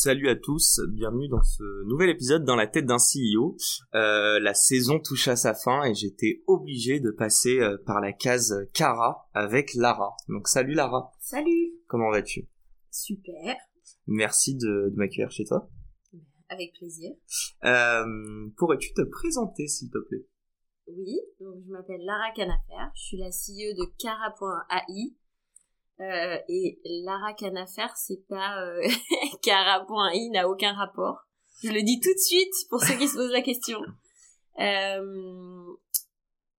Salut à tous, bienvenue dans ce nouvel épisode dans la tête d'un CEO. Euh, la saison touche à sa fin et j'étais obligé de passer euh, par la case Cara avec Lara. Donc salut Lara. Salut. Comment vas-tu? Super. Merci de, de m'accueillir chez toi. Avec plaisir. Euh, Pourrais-tu te présenter s'il te plaît? Oui, donc je m'appelle Lara Canafer, je suis la CEO de Cara.ai. Euh, et Lara Canafer, c'est pas euh, Cara.ai n'a aucun rapport. Je le dis tout de suite pour ceux qui se posent la question. Euh,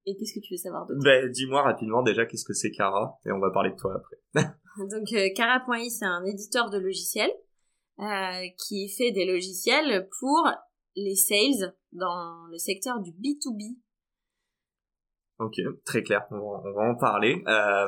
et qu'est-ce que tu veux savoir d'autre? Ben, Dis-moi rapidement déjà qu'est-ce que c'est Cara et on va parler de toi après. Donc euh, Cara.ai c'est un éditeur de logiciels euh, qui fait des logiciels pour les sales dans le secteur du B2B. Ok, très clair, on va, on va en parler. Euh,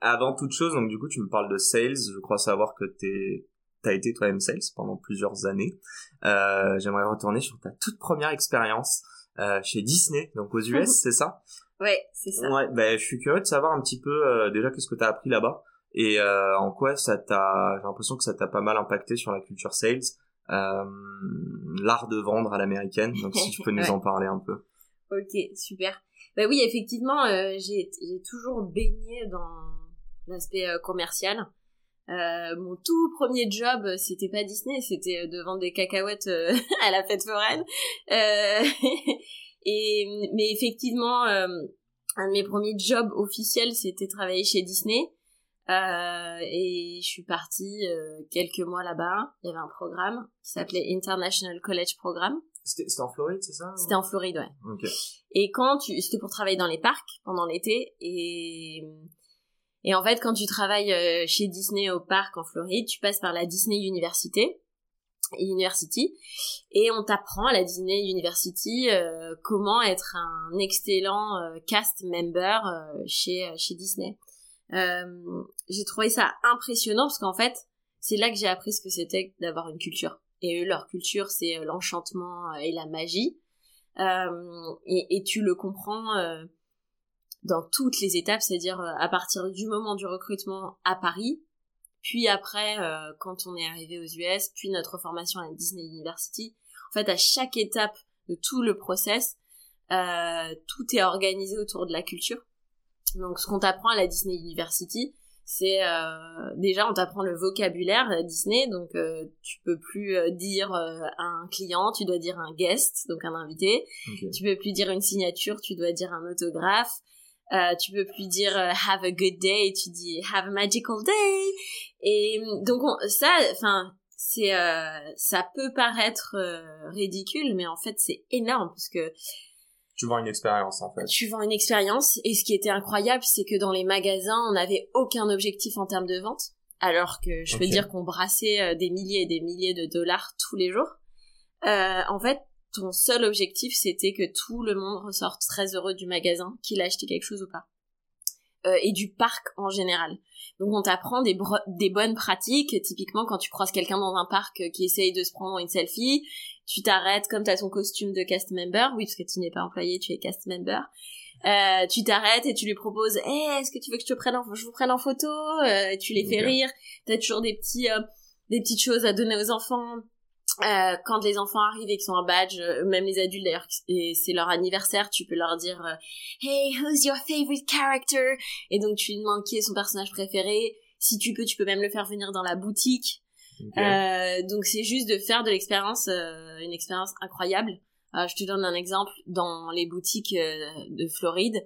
avant toute chose, donc du coup tu me parles de sales, je crois savoir que t'es t'as été toi-même sales pendant plusieurs années. Euh, J'aimerais retourner sur ta toute première expérience euh, chez Disney, donc aux US, c'est ça? Ouais, c'est ça. Ouais, ben je suis curieux de savoir un petit peu euh, déjà qu'est-ce que t'as appris là-bas? Et euh, en quoi ça t'a. J'ai l'impression que ça t'a pas mal impacté sur la culture sales, euh, l'art de vendre à l'américaine. Donc si tu peux nous Ouais. en parler un peu. Ok, super. Bah oui, effectivement, euh, j'ai toujours baigné dans l'aspect euh, commercial. Euh, mon tout premier job, euh, c'était pas Disney, c'était euh, de vendre des cacahuètes à la fête foraine. Euh, et mais effectivement, un de mes premiers jobs officiels, c'était travailler chez Disney. Et je suis partie quelques mois là-bas. Il y avait un programme qui s'appelait International College Program. C'était en Floride, c'est ça C'était en Floride, ouais. Et quand tu, c'était pour travailler dans les parcs pendant l'été et et en fait quand tu travailles euh, chez Disney au parc en Floride, tu passes par la Disney Université, University, et on t'apprend à la Disney University euh, comment être un excellent euh, cast member euh, chez chez Disney. J'ai trouvé ça impressionnant parce qu'en fait c'est là que j'ai appris ce que c'était d'avoir une culture. Et eux, leur culture, c'est euh, l'enchantement et la magie. Euh, et, tu le comprends euh, dans toutes les étapes, c'est-à-dire euh, à partir du moment du recrutement à Paris, puis après euh, quand on est arrivé aux US, puis notre formation à la Disney University. En fait, à chaque étape de tout le process, euh, tout est organisé autour de la culture. Donc, ce qu'on t'apprend à la Disney University, c'est euh, déjà on t'apprend le vocabulaire Disney, donc euh, tu peux plus euh, dire euh, un client, tu dois dire un guest, donc un invité. Tu peux plus dire une signature, tu dois dire un autographe. Tu peux plus dire have a good day, tu dis have a magical day. Et donc on- ça, enfin c'est ça peut paraître ridicule, mais en fait c'est énorme parce que Tu vends une expérience en fait. tu vends une expérience et ce qui était incroyable c'est que dans les magasins on n'avait aucun objectif en termes de vente alors que je peux dire qu'on brassait euh, des milliers et des milliers de dollars tous les jours. Euh, en fait ton seul objectif c'était que tout le monde ressorte très heureux du magasin qu'il a acheté quelque chose ou pas. Euh, et du parc en général. Donc on t'apprend des, des bonnes pratiques typiquement quand tu croises quelqu'un dans un parc euh, qui essaye de se prendre une selfie tu t'arrêtes comme tu as ton costume de cast member, oui parce que tu n'es pas employé, tu es cast member. Euh, tu t'arrêtes et tu lui proposes hey, est-ce que tu veux que je te prenne en, je vous prenne en photo? Euh, tu les fais rire. T'as toujours des petits euh, des petites choses à donner aux enfants. Euh, quand les enfants arrivent et qu'ils ont un badge euh, même les adultes d'ailleurs et c'est leur anniversaire tu peux leur dire hey who's your favorite character? Et donc tu lui demandes qui est son personnage préféré. Si tu peux tu peux même le faire venir dans la boutique Euh, donc c'est juste de faire de l'expérience, euh, une expérience incroyable. Euh, je te donne un exemple dans les boutiques de Floride.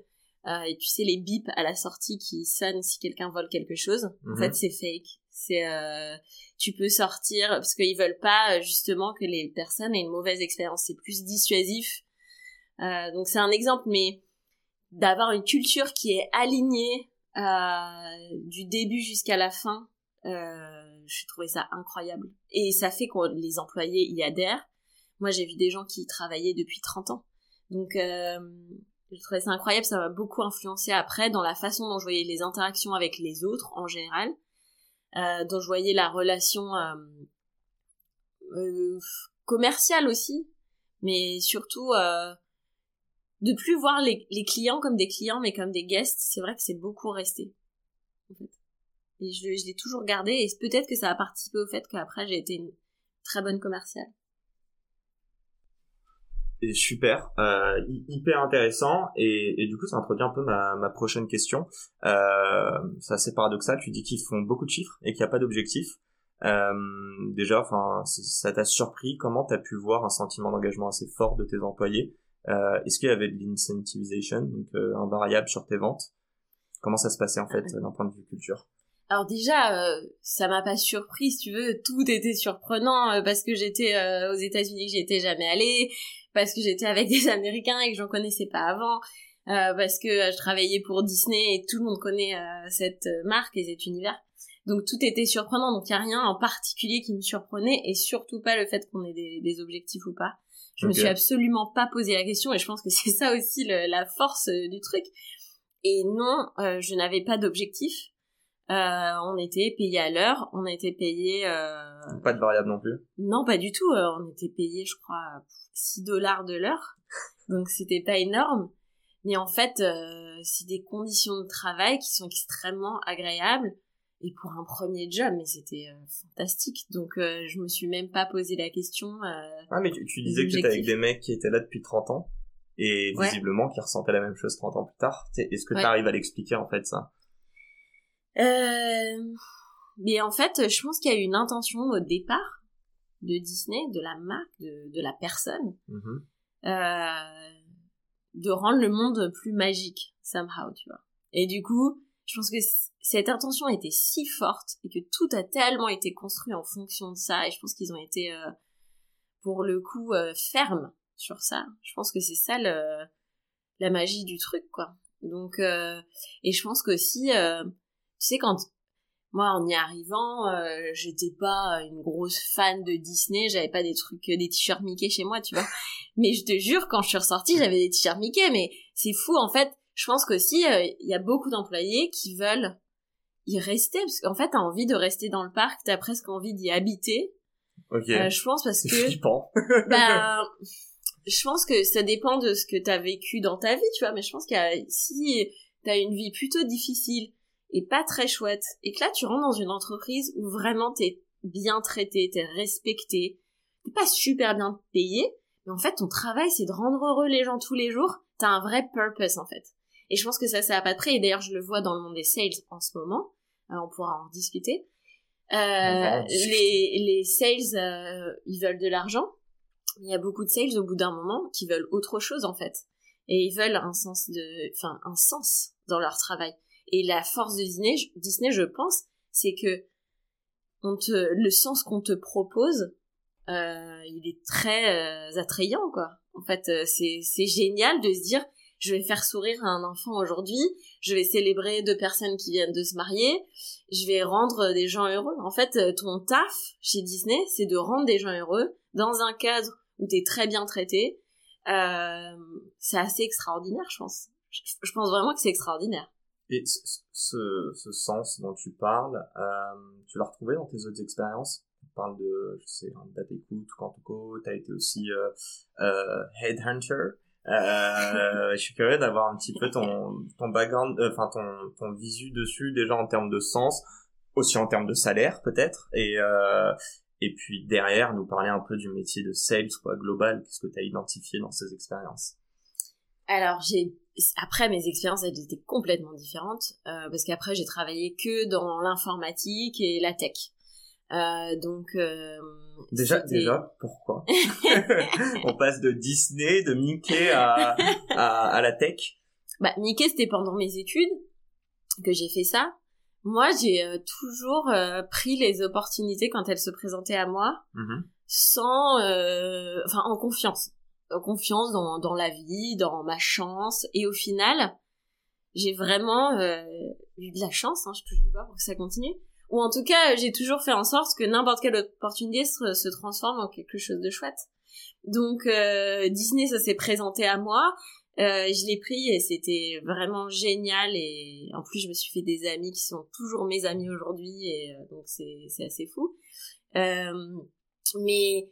euh, et tu sais les bips à la sortie qui sonnent si quelqu'un vole quelque chose. Mhm. En fait c'est fake. C'est euh, tu peux sortir parce qu'ils veulent pas justement que les personnes aient une mauvaise expérience. C'est plus dissuasif. Euh, donc c'est un exemple, mais d'avoir une culture qui est alignée euh, du début jusqu'à la fin. Euh, je trouvais ça incroyable. Et ça fait que les employés y adhèrent. Moi, j'ai vu des gens qui travaillaient depuis 30 ans. Donc, euh, je trouvais ça incroyable. Ça m'a beaucoup influencé après dans la façon dont je voyais les interactions avec les autres en général, euh, dont je voyais la relation euh, euh commerciale aussi, mais surtout euh, de plus voir les, clients comme des clients mais comme des guests. C'est vrai que c'est beaucoup resté. Et je, je l'ai toujours gardé et peut-être que ça a participé au fait qu'après j'ai été une très bonne commerciale. Super, euh, hyper intéressant. Et, et, du coup ça introduit un peu ma, ma prochaine question. Euh, c'est assez paradoxal, tu dis qu'ils font beaucoup de chiffres et qu'il n'y a pas d'objectif. Euh, déjà, enfin, ça t'a surpris. Comment t'as pu voir un sentiment d'engagement assez fort de tes employés? Euh, Est-ce qu'il y avait de l'incentivization, donc euh, un variable sur tes ventes? Comment ça se passait en fait d'un point de vue culture? Alors déjà, euh, ça m'a pas surpris, si tu veux, tout était surprenant euh, parce que j'étais euh, aux États-Unis, que j'étais jamais allée, parce que j'étais avec des Américains et que j'en connaissais pas avant, euh, parce que euh, je travaillais pour Disney et tout le monde connaît euh, cette marque et cet univers. Donc tout était surprenant, donc il y a rien en particulier qui me surprenait et surtout pas le fait qu'on ait des, des, objectifs ou pas. Je me suis absolument pas posé la question et je pense que c'est ça aussi le, la force du truc. Et non, je n'avais pas d'objectif. Euh, on était payé à l'heure, on était payé... Euh... Pas de variable non plus Non, pas du tout. on était payé, je crois, 6 dollars de l'heure. Donc c'était pas énorme. Mais en fait, euh, c'est des conditions de travail qui sont extrêmement agréables. Et pour un premier job, mais c'était euh, fantastique. Donc euh, je me suis même pas posé la question. ah mais tu, disais que tu étais avec des mecs qui étaient là depuis 30 ans et visiblement qui ressentaient la même chose 30 ans plus tard. Est-ce que tu arrives à l'expliquer en fait ça? Mais en fait, je pense qu'il y a eu une intention au départ de Disney, de la marque, de, de la personne, mm-hmm. euh, de rendre le monde plus magique, somehow, tu vois. Et du coup, je pense que cette intention était si forte et que tout a tellement été construit en fonction de ça, et je pense qu'ils ont été, euh, pour le coup, euh, fermes sur ça. Je pense que c'est ça le, la magie du truc, quoi. Donc, euh, et je pense qu'aussi, euh, sais, quand moi en y arrivant euh, j'étais pas une grosse fan de Disney j'avais pas des trucs des t-shirts Mickey chez moi tu vois. Mais je te jure quand je suis ressortie j'avais des t-shirts Mickey mais c'est fou en fait. Je pense qu'aussi euh, il y a beaucoup d'employés qui veulent y rester parce qu'en fait t'as envie de rester dans le parc t'as presque envie d'y habiter. Ok. Euh, je pense parce que flippant. Ben je pense que ça dépend de ce que t'as vécu dans ta vie tu vois. Mais je pense qu'il y a si t'as une vie plutôt difficile et pas très chouette, et que là tu rentres dans une entreprise où vraiment t'es bien traité, t'es respecté, t'es pas super bien payé, mais en fait ton travail c'est de rendre heureux les gens tous les jours, t'as un vrai purpose en fait. Et je pense que ça ça a pas de prix, et d'ailleurs je le vois dans le monde des sales en ce moment, on pourra en discuter. Euh, les, les sales, euh, ils veulent de l'argent. Il y a beaucoup de sales au bout d'un moment qui veulent autre chose en fait, et ils veulent un sens de, enfin un sens dans leur travail. Et la force de Disney, Disney je pense, c'est que on te, le sens qu'on te propose, euh, il est très euh, attrayant, quoi. En fait, euh, c'est, génial de se dire, je vais faire sourire un enfant aujourd'hui, je vais célébrer deux personnes qui viennent de se marier, je vais rendre des gens heureux. En fait, euh, ton taf chez Disney, c'est de rendre des gens heureux dans un cadre où t'es très bien traité. Euh, c'est assez extraordinaire, je pense. je pense vraiment que c'est extraordinaire. Et ce, ce, sens dont tu parles, euh, tu l'as retrouvé dans tes autres expériences? Tu parles de, je sais, hein, Datecout, Quantico, tu as été aussi euh, euh, Headhunter. Euh, je suis curieux d'avoir un petit peu ton, ton background, euh, enfin ton, ton visu dessus, déjà en termes de sens, aussi en termes de salaire peut-être, et, euh, et puis derrière nous parler un peu du métier de sales quoi, global, qu'est-ce que tu as identifié dans ces expériences? Alors j'ai après mes expériences elles étaient complètement différentes euh, parce qu'après j'ai travaillé que dans l'informatique et la tech. Euh, donc euh, déjà déjà pourquoi on passe de Disney de Mickey à, à, à la tech bah Mickey c'était pendant mes études que j'ai fait ça moi j'ai euh, toujours pris les opportunités quand elles se présentaient à moi mm-hmm. sans enfin en confiance confiance dans, dans la vie, dans ma chance. Et au final, j'ai vraiment euh, eu de la chance, hein, je touche du bois pour que ça continue. ou en tout cas, j'ai toujours fait en sorte que n'importe quelle opportunité se, transforme en quelque chose de chouette. Donc euh, Disney, ça s'est présenté à moi. Euh, je l'ai pris et c'était vraiment génial et en plus je me suis fait des amis qui sont toujours mes amis aujourd'hui et euh, donc c'est c'est assez fou. Euh, mais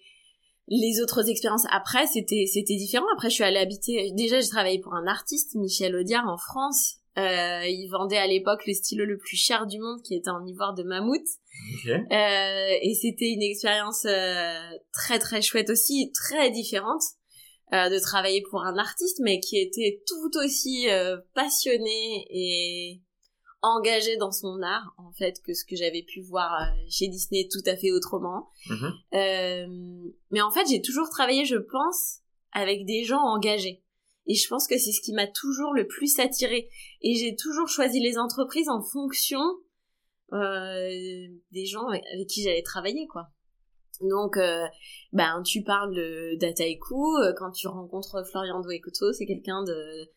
les autres expériences après c'était c'était différent. Après je suis allée habiter déjà j'ai travaillé pour un artiste Michel Audiard en France. Euh, il vendait à l'époque le stylo le plus cher du monde qui était en ivoire de mammouth. Okay. Euh, et c'était une expérience euh, très très chouette aussi, très différente. Euh, de travailler pour un artiste, mais qui était tout aussi euh, passionné et engagé dans son art, en fait, que ce que j'avais pu voir euh, chez Disney tout à fait autrement. Mm-hmm. mais en fait, j'ai toujours travaillé, je pense, avec des gens engagés. Et je pense que c'est ce qui m'a toujours le plus attiré. Et j'ai toujours choisi les entreprises en fonction des gens avec qui j'allais travailler, quoi. Donc, euh, ben, tu parles de Dataiku, euh, quand tu rencontres Florian Douekoto, c'est quelqu'un de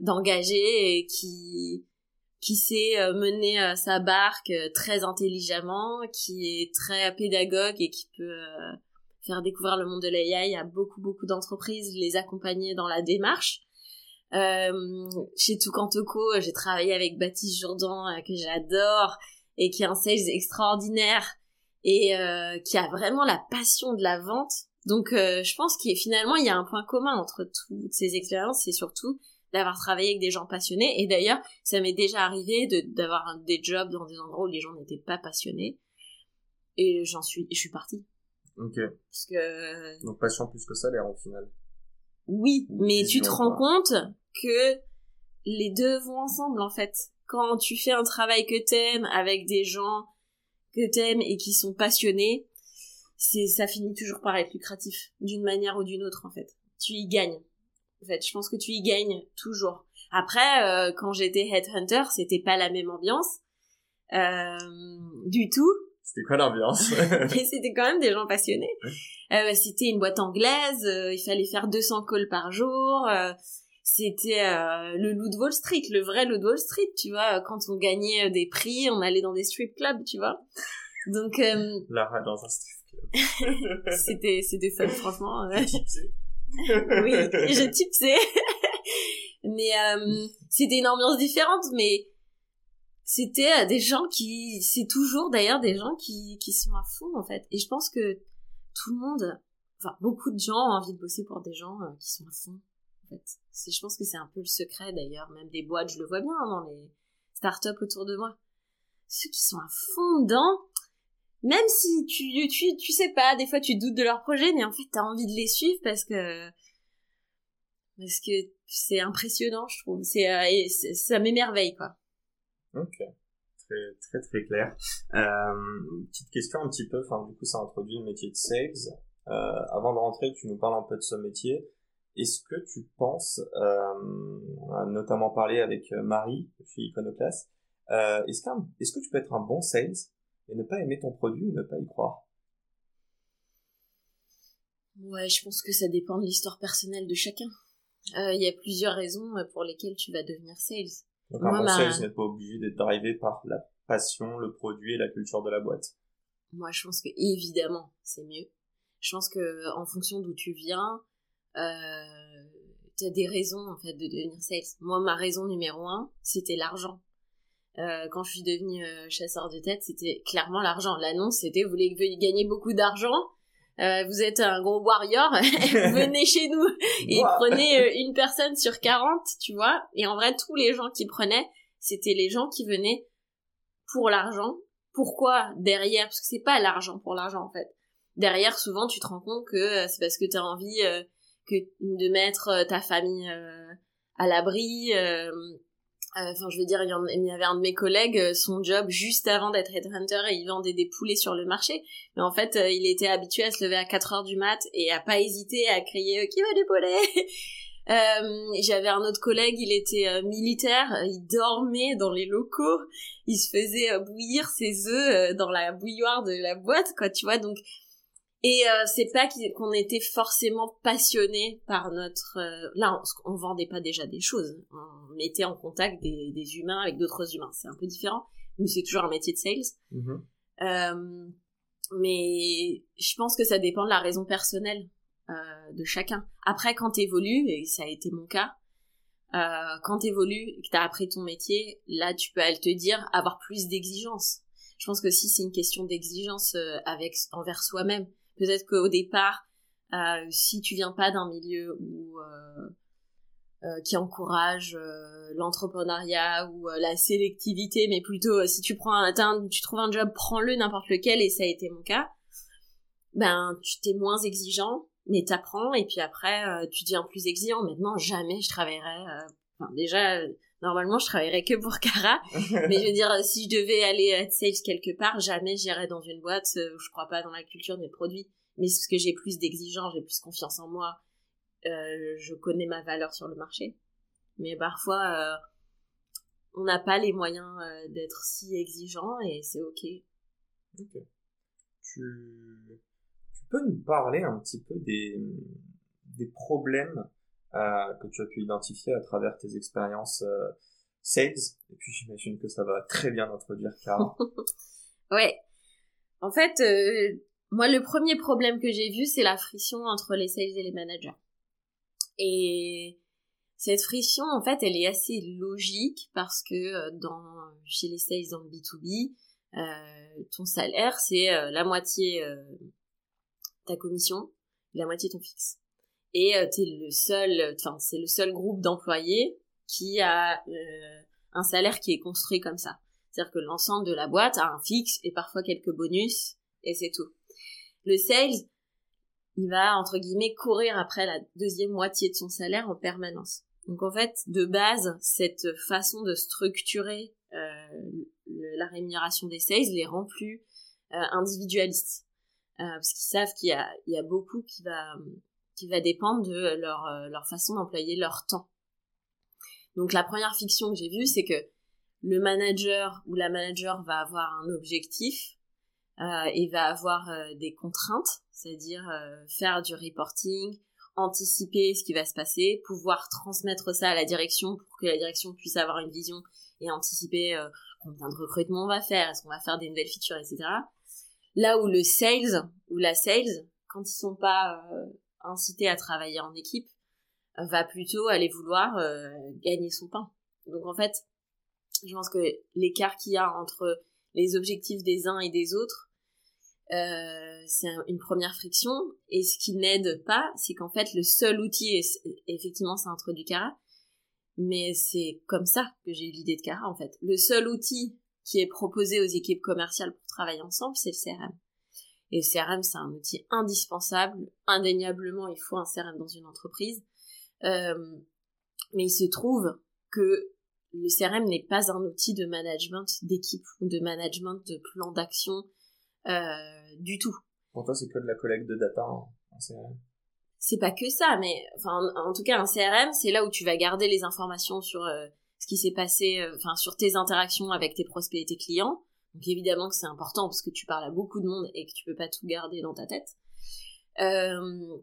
d'engagé et qui qui sait euh, mener sa barque très intelligemment, qui est très pédagogue et qui peut faire découvrir le monde de l'AI à beaucoup beaucoup d'entreprises, les accompagner dans la démarche. Euh, chez Tukantoko, j'ai travaillé avec Baptiste Jourdan que j'adore et qui est un sales extraordinaire et euh, qui a vraiment la passion de la vente. Donc euh, je pense qu'il finalement il y a un point commun entre toutes ces expériences, c'est surtout d'avoir travaillé avec des gens passionnés. Et d'ailleurs, ça m'est déjà arrivé d'avoir des jobs dans des endroits où les gens n'étaient pas passionnés. Et j'en suis, je suis partie. Ok. Parce que. Donc passion plus que salaire au final. Oui, mais tu te rends compte que les deux vont ensemble en fait. Quand tu fais un travail que t'aimes avec des gens que t'aimes et qui sont passionnés, c'est ça finit toujours par être lucratif d'une manière ou d'une autre en fait. Tu y gagnes. En fait, je pense que tu y gagnes toujours. Après, euh, quand j'étais headhunter, c'était pas la même ambiance euh, du tout. C'était quoi l'ambiance Mais c'était quand même des gens passionnés. Euh, c'était une boîte anglaise, euh, il fallait faire 200 calls par jour. Euh, c'était euh, le loup de Wall Street, le vrai loup de Wall Street, tu vois. Quand on gagnait des prix, on allait dans des strip clubs, tu vois. Donc euh, Lara dans un strip club. c'était c'était fun, franchement. Ouais. Oui, je tipsais. mais c'était une ambiance différente, mais c'était des gens qui, c'est toujours d'ailleurs des gens qui qui sont à fond en fait. Et je pense que tout le monde, enfin beaucoup de gens ont envie de bosser pour des gens qui sont à fond fait. Je pense que c'est un peu le secret d'ailleurs, même des boîtes, je le vois bien dans les startups autour de moi. Ceux qui sont à fond dedans, même si tu, tu, tu sais pas, des fois tu doutes de leur projet, mais en fait t'as envie de les suivre parce que, parce que c'est impressionnant, je trouve. C'est, euh, ça m'émerveille, quoi. Ok. Très, très, très clair. Euh, petite question un petit peu, enfin, du coup, ça introduit le métier de sales. Euh, avant de rentrer, tu nous parles un peu de ce métier. Est-ce que tu penses, euh, on a notamment parlé avec euh, Marie chez Iconoclast, euh, est-ce, est-ce que tu peux être un bon sales? Et ne pas aimer ton produit ou ne pas y croire Ouais, je pense que ça dépend de l'histoire personnelle de chacun. Il y a plusieurs raisons pour lesquelles tu vas devenir sales. Donc un bon sales n'est pas obligé d'être drivé par la passion, le produit et la culture de la boîte. Moi, je pense que évidemment, c'est mieux. Je pense que en fonction d'où tu viens, euh, tu as des raisons en fait de devenir sales. Moi, ma raison numéro un, c'était l'argent. Euh, quand je suis devenue euh, chasseur de tête, c'était clairement l'argent. L'annonce, c'était vous voulez gagner beaucoup d'argent, euh, vous êtes un gros warrior, venez chez nous et prenez euh, une personne sur 40, tu vois. Et en vrai, tous les gens qui prenaient, c'était les gens qui venaient pour l'argent. Pourquoi derrière? Parce que c'est pas l'argent pour l'argent en fait. Derrière, souvent, tu te rends compte que c'est parce que tu as envie que de mettre ta famille à l'abri. Euh, enfin, je veux dire, il y, avait un de mes collègues, son job juste avant d'être headhunter, et il vendait des poulets sur le marché. Mais en fait, il était habitué à se lever à 4 heures du mat et à pas hésiter à crier qui veut du poulet? Euh, j'avais un autre collègue, il était militaire, il dormait dans les locaux, il se faisait bouillir ses œufs dans la bouilloire de la boîte, quoi, tu vois. Donc et euh, c'est pas qu'on était forcément passionné par notre... Euh, là, on, vendait pas déjà des choses. On mettait en contact des, des humains avec d'autres humains. C'est un peu différent. mais c'est toujours un métier de sales. Mhm. Euh, mais je pense que ça dépend de la raison personnelle euh, de chacun. Après, quand t'évolues, et ça a été mon cas, euh, quand t'évolues et que t'as appris ton métier, là, tu peux aller te dire avoir plus d'exigence. Je pense que si c'est une question d'exigence euh, avec envers soi-même, peut-être qu'au départ, euh, si tu viens pas d'un milieu où euh, euh, qui encourage euh, l'entrepreneuriat ou euh, la sélectivité, mais plutôt si tu prends un, tu trouves un job, prends-le n'importe lequel et ça a été mon cas. Ben tu t'es moins exigeant, mais t'apprends et puis après tu deviens plus exigeant. Maintenant jamais je travaillerai. Enfin déjà normalement je travaillerais que pour Cara, mais je veux dire si je devais aller être sales quelque part, jamais j'irais dans une boîte où je crois pas dans la culture des produits. Mais c'est parce que j'ai plus d'exigence, j'ai plus confiance en moi euh, je connais ma valeur sur le marché. Mais parfois, euh, on n'a pas les moyens euh, d'être si exigeant et c'est ok. Ok. Tu, tu peux nous parler un petit peu des, des problèmes euh, que tu as pu identifier à travers tes expériences euh, sales Et puis j'imagine que ça va très bien introduire Cara. ouais. En fait, euh, moi, le premier problème que j'ai vu, c'est la friction entre les sales et les managers. Et cette friction, en fait, elle est assez logique parce que euh, dans chez les sales dans le B2B, euh, ton salaire, c'est euh, la moitié euh, ta commission, la moitié ton fixe. Et euh, t'es le seul, enfin, c'est le seul groupe d'employés qui a euh, un salaire qui est construit comme ça. C'est-à-dire que l'ensemble de la boîte a un fixe et parfois quelques bonus et c'est tout. Le sales, il va entre guillemets courir après la deuxième moitié de son salaire en permanence. Donc en fait, de base, cette façon de structurer euh, la rémunération des sales les rend plus euh, individualistes, euh, parce qu'ils savent qu'il y a, il y a beaucoup qui va va dépendre de leur euh, leur façon d'employer leur temps. Donc la première fiction que j'ai vue, c'est que le manager ou la manager va avoir un objectif euh, et va avoir euh, des contraintes, c'est-à-dire faire du reporting, anticiper ce qui va se passer, pouvoir transmettre ça à la direction pour que la direction puisse avoir une vision et anticiper combien de recrutements on va faire, est-ce qu'on va faire des nouvelles features, etc. Là où le sales ou la sales, quand ils sont pas euh, incités à travailler en équipe, va plutôt aller vouloir euh, gagner son pain. Donc en fait, je pense que l'écart qu'il y a entre les objectifs des uns et des autres, euh, c'est une première friction. Et ce qui n'aide pas, c'est qu'en fait, le seul outil, et effectivement, c'est introduit Cara, mais c'est comme ça que j'ai eu l'idée de Cara, en fait. Le seul outil qui est proposé aux équipes commerciales pour travailler ensemble, c'est le CRM. Et le CRM, c'est un outil indispensable. Indéniablement, il faut un CRM dans une entreprise. Euh, mais il se trouve que le CRM n'est pas un outil de management d'équipe ou de management de plan d'action euh, du tout. Pour toi, c'est que de la collecte de data en, en CRM C'est pas que ça, mais enfin, en tout cas, un CRM, c'est là où tu vas garder les informations sur euh, ce qui s'est passé, enfin, sur tes interactions avec tes prospects et tes clients. Donc évidemment que c'est important parce que tu parles à beaucoup de monde et que tu peux pas tout garder dans ta tête. Euh,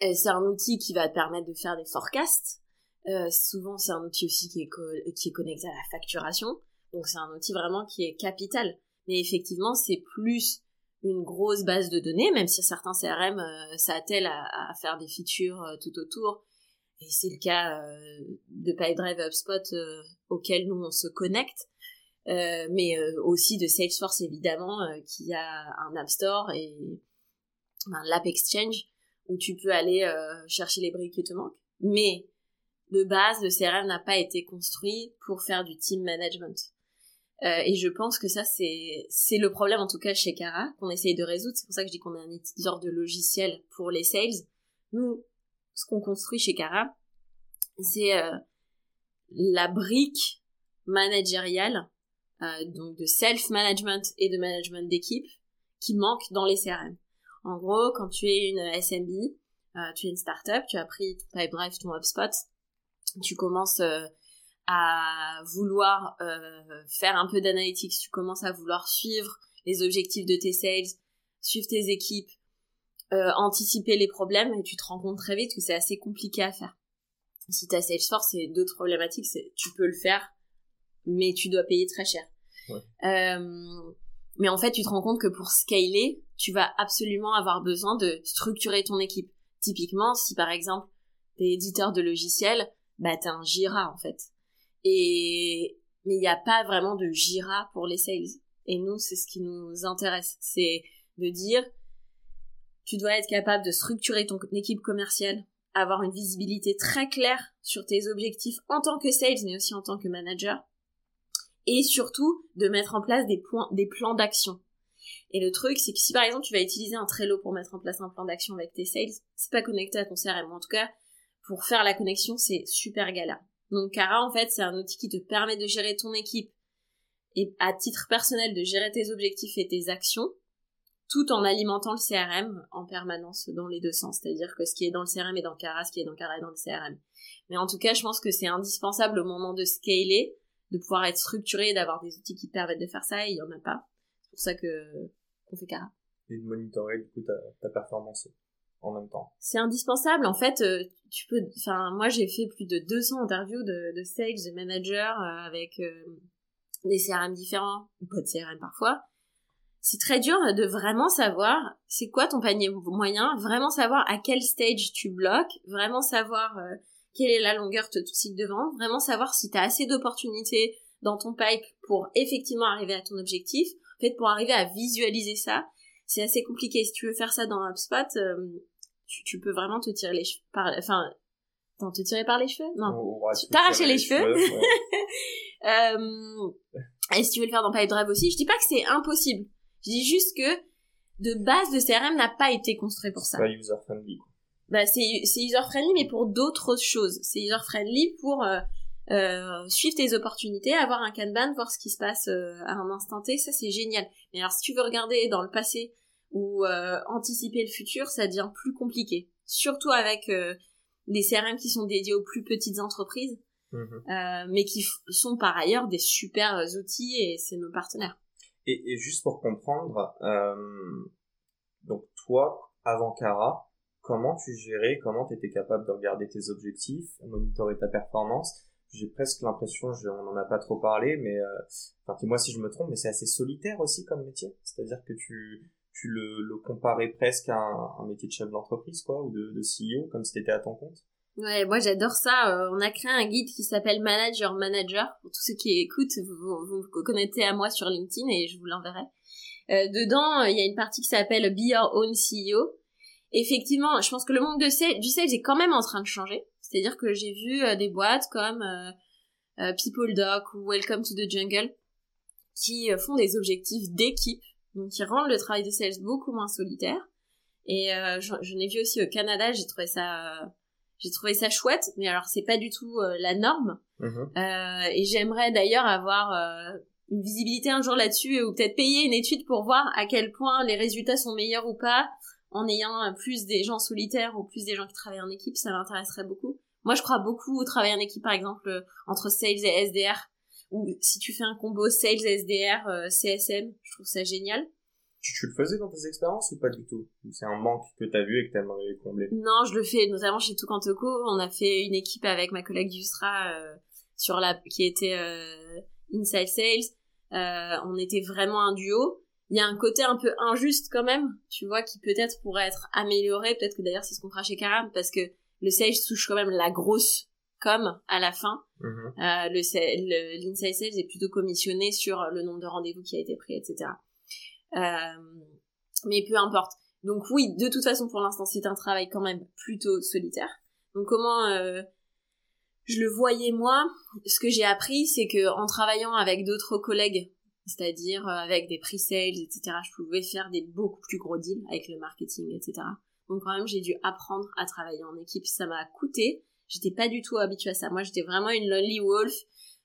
c'est un outil qui va te permettre de faire des forecasts. Euh, souvent, c'est un outil aussi qui est, qui est connecté à la facturation. Donc, c'est un outil vraiment qui est capital. Mais effectivement, c'est plus une grosse base de données, même si certains CRM euh, s'attellent à, faire des features euh, tout autour. Et c'est le cas euh, de Pipedrive HubSpot auquel nous on se connecte. Mais aussi de Salesforce évidemment, qui a un App Store et ben, l'App Exchange où tu peux aller chercher les briques qui te manquent. Mais de base, le CRM n'a pas été construit pour faire du team management. Euh, et je pense que ça, c'est, le problème, en tout cas, chez Cara, qu'on essaye de résoudre. C'est pour ça que je dis qu'on est un éditeur de logiciels pour les sales. Nous, ce qu'on construit chez Cara, c'est euh, la brique managériale, euh, donc de self-management et de management d'équipe, qui manque dans les CRM. En gros, quand tu es une SMB, euh, tu es une startup, tu as pris ton Pipedrive, ton HubSpot, tu commences euh, à vouloir euh, faire un peu d'analytics, tu commences à vouloir suivre les objectifs de tes sales, suivre tes équipes, euh, anticiper les problèmes, et tu te rends compte très vite que c'est assez compliqué à faire. Si tu as Salesforce et d'autres problématiques, tu peux le faire, mais tu dois payer très cher. Euh, mais en fait, tu te rends compte que pour scaler, tu vas absolument avoir besoin de structurer ton équipe. Typiquement, si par exemple, t'es éditeur de logiciels, bah t'as un Jira en fait. Et mais il n'y a pas vraiment de Jira pour les sales. Et nous, c'est ce qui nous intéresse, c'est de dire, tu dois être capable de structurer ton équipe commerciale, avoir une visibilité très claire sur tes objectifs en tant que sales, mais aussi en tant que manager, et surtout de mettre en place des, points, des plans d'action. Et le truc, c'est que si par exemple tu vas utiliser un Trello pour mettre en place un plan d'action avec tes sales, c'est pas connecté à ton CRM. En tout cas, pour faire la connexion, c'est super galère. Donc Cara, en fait, c'est un outil qui te permet de gérer ton équipe et à titre personnel de gérer tes objectifs et tes actions tout en alimentant le CRM en permanence dans les deux sens. C'est-à-dire que ce qui est dans le CRM est dans Cara, ce qui est dans Cara est dans le CRM. Mais en tout cas, je pense que c'est indispensable au moment de scaler, de pouvoir être structuré, d'avoir des outils qui te permettent de faire ça, et il y en a pas. C'est pour ça que qu'on fait Cara. Et de monitorer du coup ta, ta performance en même temps. C'est indispensable. En fait, euh, tu peux. Enfin, moi, j'ai fait plus de 200 interviews de, de sales, de managers euh, avec euh, des CRM différents ou pas de CRM parfois c'est très dur de vraiment savoir c'est quoi ton panier moyen, vraiment savoir à quel stage tu bloques, vraiment savoir euh, quelle est la longueur de ton cycle de vente, vraiment savoir si tu as assez d'opportunités dans ton pipe pour effectivement arriver à ton objectif. En fait, pour arriver à visualiser ça, c'est assez compliqué. Si tu veux faire ça dans HubSpot, euh, tu, peux vraiment te tirer les cheveux par, enfin, te tirer par les cheveux? Non. T'arracher les, cheveux. euh, et si tu veux le faire dans Pipedrive aussi, je dis pas que c'est impossible. Je dis juste que de base, le CRM n'a pas été construit pour ça. Pas user-friendly. Bah, c'est, user-friendly, mais pour d'autres choses. C'est user-friendly pour euh, euh, suivre tes opportunités, avoir un Kanban, voir ce qui se passe euh, à un instant T, ça c'est génial. Mais alors si tu veux regarder dans le passé ou anticiper le futur, ça devient plus compliqué. Surtout avec les CRM qui sont dédiés aux plus petites entreprises, mm-hmm. mais qui sont par ailleurs des super outils et c'est nos partenaires. Et, juste pour comprendre, euh, donc toi, avant Cara, comment tu gérais, comment tu étais capable de regarder tes objectifs, monitorer ta performance J'ai presque l'impression, on n'en a pas trop parlé, mais euh, enfin, moi si je me trompe, mais c'est assez solitaire aussi comme métier. C'est-à-dire que tu, tu le, le comparais presque à un, métier de chef d'entreprise, quoi, ou de, de CEO, comme si tu à ton compte. Ouais, moi j'adore ça. Euh, on a créé un guide qui s'appelle Manager Manager. Pour tous ceux qui écoutent, vous vous, vous connectez à moi sur LinkedIn et je vous l'enverrai. Euh, dedans, il y a une partie qui s'appelle Be Your Own CEO. Effectivement, je pense que le monde de du sales est quand même en train de changer. C'est-à-dire que j'ai vu euh, des boîtes comme euh, People Doc ou Welcome to the Jungle qui font des objectifs d'équipe, donc qui rendent le travail de sales beaucoup moins solitaire. Et je, je l'ai vu aussi au Canada, j'ai trouvé ça j'ai trouvé ça chouette, mais alors c'est pas du tout euh, la norme. Mhm. Euh, et j'aimerais d'ailleurs avoir euh, une visibilité un jour là-dessus ou peut-être payer une étude pour voir à quel point les résultats sont meilleurs ou pas en ayant plus des gens solitaires ou plus des gens qui travaillent en équipe, ça m'intéresserait beaucoup. Moi, je crois beaucoup au travail en équipe, par exemple, entre sales et SDR, ou si tu fais un combo sales, SDR, CSM, je trouve ça génial. Tu, le faisais dans tes expériences ou pas du tout? C'est un manque que tu as vu et que tu aimerais combler? Non, je le fais notamment chez Toucantoco. On a fait une équipe avec ma collègue Yusra euh, sur la qui était euh, Inside Sales. Euh, on était vraiment un duo. Il y a un côté un peu injuste quand même, tu vois, qui peut-être pourrait être amélioré. Peut-être que d'ailleurs c'est ce qu'on fera chez Karam parce que le sales touche quand même la grosse com à la fin. Mm-hmm. Euh, le l'inside sales est plutôt commissionné sur le nombre de rendez-vous qui a été pris, etc. Euh, mais peu importe. Donc oui, de toute façon, pour l'instant, c'est un travail quand même plutôt solitaire. Donc comment euh, je le voyais moi Ce que j'ai appris, c'est que en travaillant avec d'autres collègues, c'est-à-dire euh, avec des pre-sales, etc., je pouvais faire des beaucoup plus gros deals avec le marketing, etc. Donc quand même, j'ai dû apprendre à travailler en équipe. Ça m'a coûté. J'étais pas du tout habituée à ça. Moi, j'étais vraiment une lonely wolf.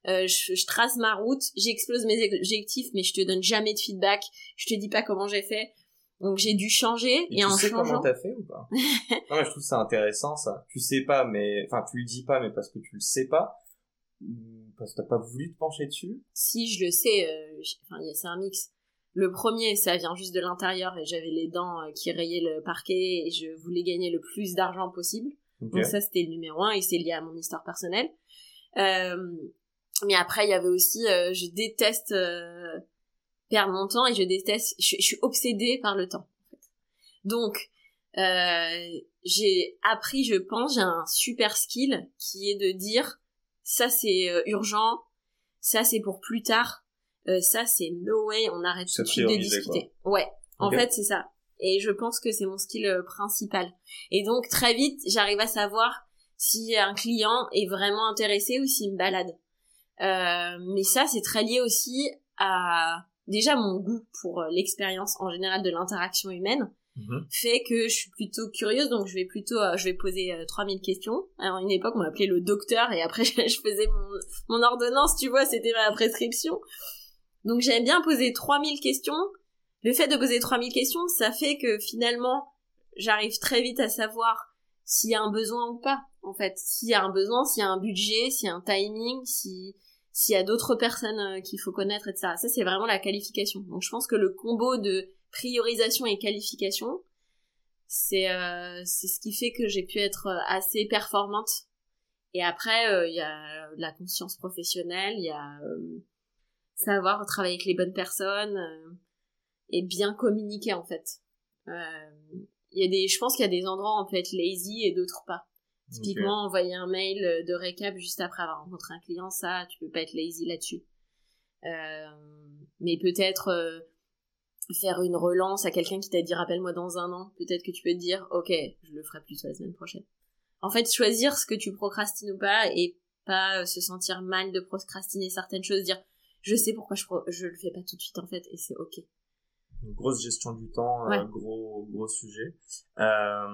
Euh, je, trace ma route, j'explose mes objectifs, mais je te donne jamais de feedback, je te dis pas comment j'ai fait. Donc j'ai dû changer et, en tu sais changeant. comment t'as fait ou pas? Non, mais je trouve ça intéressant ça. Tu sais pas, mais enfin tu le dis pas, mais parce que tu le sais pas, parce que t'as pas voulu te pencher dessus. Si je le sais, euh, enfin c'est un mix. Le premier, ça vient juste de l'intérieur et j'avais les dents euh, qui rayaient le parquet et je voulais gagner le plus d'argent possible. Donc ça c'était le numéro un et c'est lié à mon histoire personnelle. Euh, Mais après, il y avait aussi, euh, je déteste euh, perdre mon temps et je déteste, je, suis obsédée par le temps. Donc, j'ai appris, je pense, j'ai un super skill qui est de dire ça c'est urgent, ça c'est pour plus tard, ça c'est no way, on arrête tout de suite de discuter. Ouais, en fait c'est ça. Et je pense que c'est mon skill principal. Et donc très vite, j'arrive à savoir si un client est vraiment intéressé ou s'il me balade. Euh, mais ça, c'est très lié aussi à déjà mon goût pour euh, l'expérience en général de l'interaction humaine. Mhm. fait que je suis plutôt curieuse donc je vais plutôt euh, je vais poser 3000 questions alors une époque on m'appelait le docteur et après je faisais mon, mon ordonnance tu vois c'était ma prescription donc j'aime bien poser 3000 questions le fait de poser 3000 questions ça fait que finalement j'arrive très vite à savoir s'il y a un besoin ou pas en fait s'il y a un besoin s'il y a un budget s'il y a un timing si s'il y a d'autres personnes euh, qu'il faut connaître, etc. Ça, c'est vraiment la qualification. Donc, je pense que le combo de priorisation et qualification, c'est euh, c'est ce qui fait que j'ai pu être euh, assez performante. Et après, il y a la conscience professionnelle, il y a savoir travailler avec les bonnes personnes et bien communiquer en fait. Il y a des, je pense qu'il y a des endroits où on peut être lazy et d'autres pas. Typiquement, envoyer un mail de récap juste après avoir rencontré un client, ça, tu peux pas être lazy là-dessus. Euh, mais peut-être euh, faire une relance à quelqu'un qui t'a dit rappelle-moi dans un an. Peut-être que tu peux te dire ok, je le ferai plus la semaine prochaine. En fait, choisir ce que tu procrastines ou pas et pas euh, se sentir mal de procrastiner certaines choses, dire je sais pourquoi je, je le fais pas tout de suite en fait et c'est ok. Une grosse gestion du temps, gros gros sujet. Euh,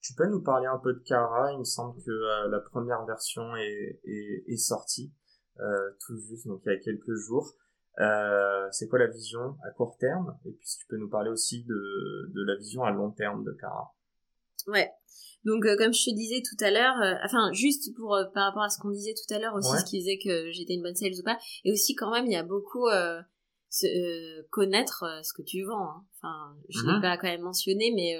tu peux nous parler un peu de Kara? Il me semble que euh, la première version est, est, est sortie euh, tout juste, donc il y a quelques jours. Euh, c'est quoi la vision à court terme? Et puis si tu peux nous parler aussi de, de la vision à long terme de Kara. Ouais. Donc comme je te disais tout à l'heure, enfin juste pour par rapport à ce qu'on disait tout à l'heure aussi, ce qui disait que j'étais une bonne sales ou pas, et aussi quand même il y a beaucoup connaître ce que tu vends. Hein. Enfin, je ne l'ai pas quand même mentionné, mais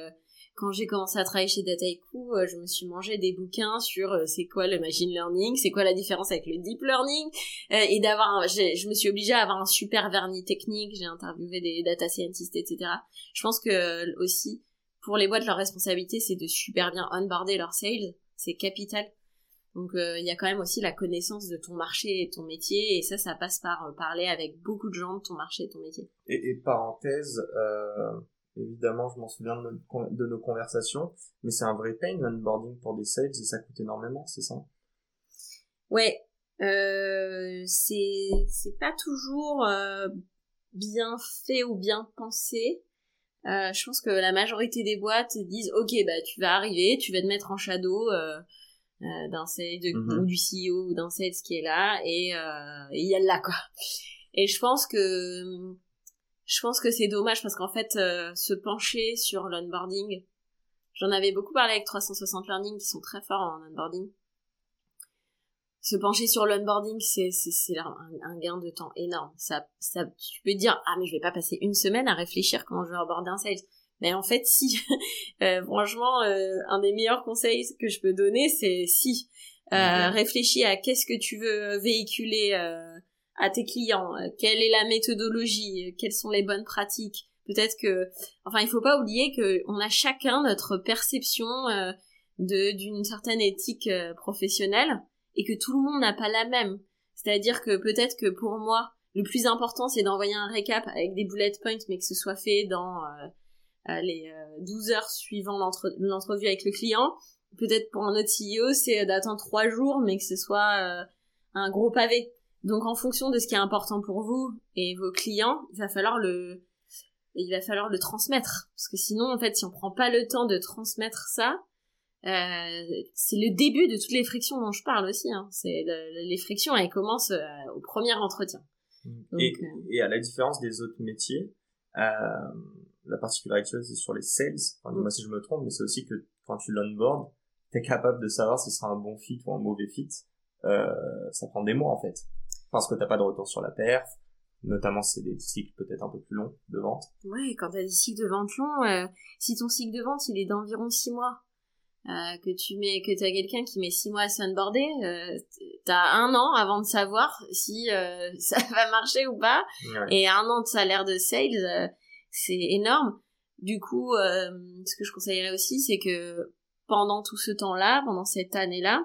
quand j'ai commencé à travailler chez Dataiku, euh, je me suis mangé des bouquins sur euh, c'est quoi le machine learning, c'est quoi la différence avec le deep learning, euh, et d'avoir, je me suis obligée à avoir un super vernis technique. J'ai interviewé des data scientists, etc. Je pense que aussi pour les boîtes, leur responsabilité c'est de super bien onboarder leur sales, c'est capital. Donc il y a quand même aussi la connaissance de ton marché et ton métier, et ça, ça passe par parler avec beaucoup de gens de ton marché et ton métier. Et, et parenthèse. Euh Évidemment, je m'en souviens de, nos, conversations, mais c'est un vrai pain l'onboarding pour des sales et ça coûte énormément, c'est ça? Ouais, euh, c'est c'est pas toujours euh, bien fait ou bien pensé. Euh, je pense que la majorité des boîtes disent ok bah tu vas arriver, tu vas te mettre en shadow euh, euh d'un sales mhm. ou du CEO ou d'un sales qui est là et il y a là quoi. Et je pense que je pense que c'est dommage parce qu'en fait, euh, se pencher sur l'onboarding, j'en avais beaucoup parlé avec 360 Learning qui sont très forts en onboarding. Se pencher sur l'onboarding, c'est c'est un, un, gain de temps énorme. Ça ça tu peux dire ah mais je vais pas passer une semaine à réfléchir comment je vais aborder un sales. Mais en fait si euh, franchement euh, un des meilleurs conseils que je peux donner c'est si euh, réfléchis à qu'est-ce que tu veux véhiculer à tes clients euh, Quelle est la méthodologie euh, Quelles sont les bonnes pratiques Peut-être que, enfin, il faut pas oublier que on a chacun notre perception euh, de d'une certaine éthique professionnelle et que tout le monde n'a pas la même. C'est-à-dire que peut-être que pour moi, le plus important c'est d'envoyer un récap avec des bullet points, mais que ce soit fait dans les 12 heures suivant l'entrevue avec le client. Peut-être pour un autre CEO, c'est d'attendre trois jours, mais que ce soit un gros pavé. Donc en fonction de ce qui est important pour vous et vos clients, il va falloir le il va falloir le transmettre. Parce que sinon en fait si on prend pas le temps de transmettre ça euh, c'est le début de toutes les frictions dont je parle aussi hein. c'est les frictions elles commencent euh, au premier entretien. Et, euh, et, à la différence des autres métiers euh, la particularité c'est sur les sales. Enfin, moi si je me trompe mais c'est aussi que quand tu l'onboard tu es capable de savoir si ce sera un bon fit ou un mauvais fit. Ça prend des mois en fait parce que t'as pas de retour sur la perf. Notamment, c'est des cycles peut-être un peu plus longs de vente. Ouais, quand t'as des cycles de vente longs, euh, si ton cycle de vente il est d'environ 6 mois, euh, que tu mets que t'as quelqu'un qui met six mois à s'onboarder, euh, t'as un an avant de savoir si euh, ça va marcher ou pas, et un an de salaire de sales, c'est énorme. Du coup, ce que je conseillerais aussi, c'est que pendant tout ce temps-là, pendant cette année-là,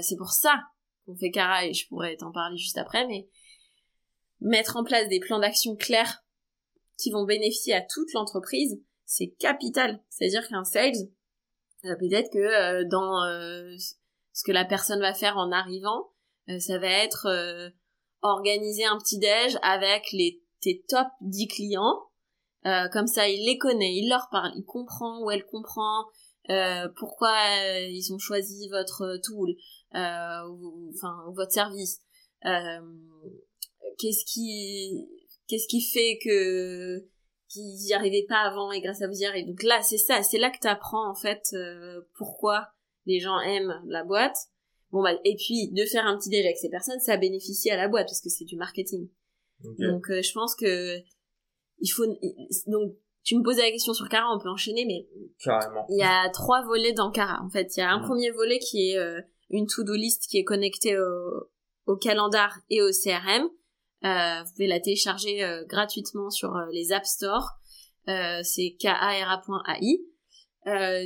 c'est pour ça qu'on fait Cara, et je pourrais t'en parler juste après, mais mettre en place des plans d'action clairs qui vont bénéficier à toute l'entreprise, c'est capital. C'est-à-dire qu'un sales, euh, peut-être que euh, dans euh, ce que la personne va faire en arrivant, ça va être organiser un petit déj avec les tes top 10 clients. comme ça, il les connaît, il leur parle, il comprend où elle comprend, pourquoi ils ont choisi votre tool, enfin votre service. qu'est-ce qui qu'est-ce qui fait que qu'ils n'y arrivaient pas avant et grâce à vous y arrivez? Donc là, c'est ça, c'est là que tu apprends en fait euh, pourquoi les gens aiment la boîte. Bon bah et puis de faire un petit déj avec ces personnes, ça bénéficie à la boîte parce que c'est du marketing. Donc euh, je pense que il faut donc tu me posais la question sur Cara, on peut enchaîner mais carrément. Il y a trois volets dans Cara en fait, il y a un premier volet qui est euh, une to-do list qui est connectée au, au calendar et au CRM euh, vous pouvez la télécharger euh, gratuitement sur euh, les App Store. c'est kara.ai.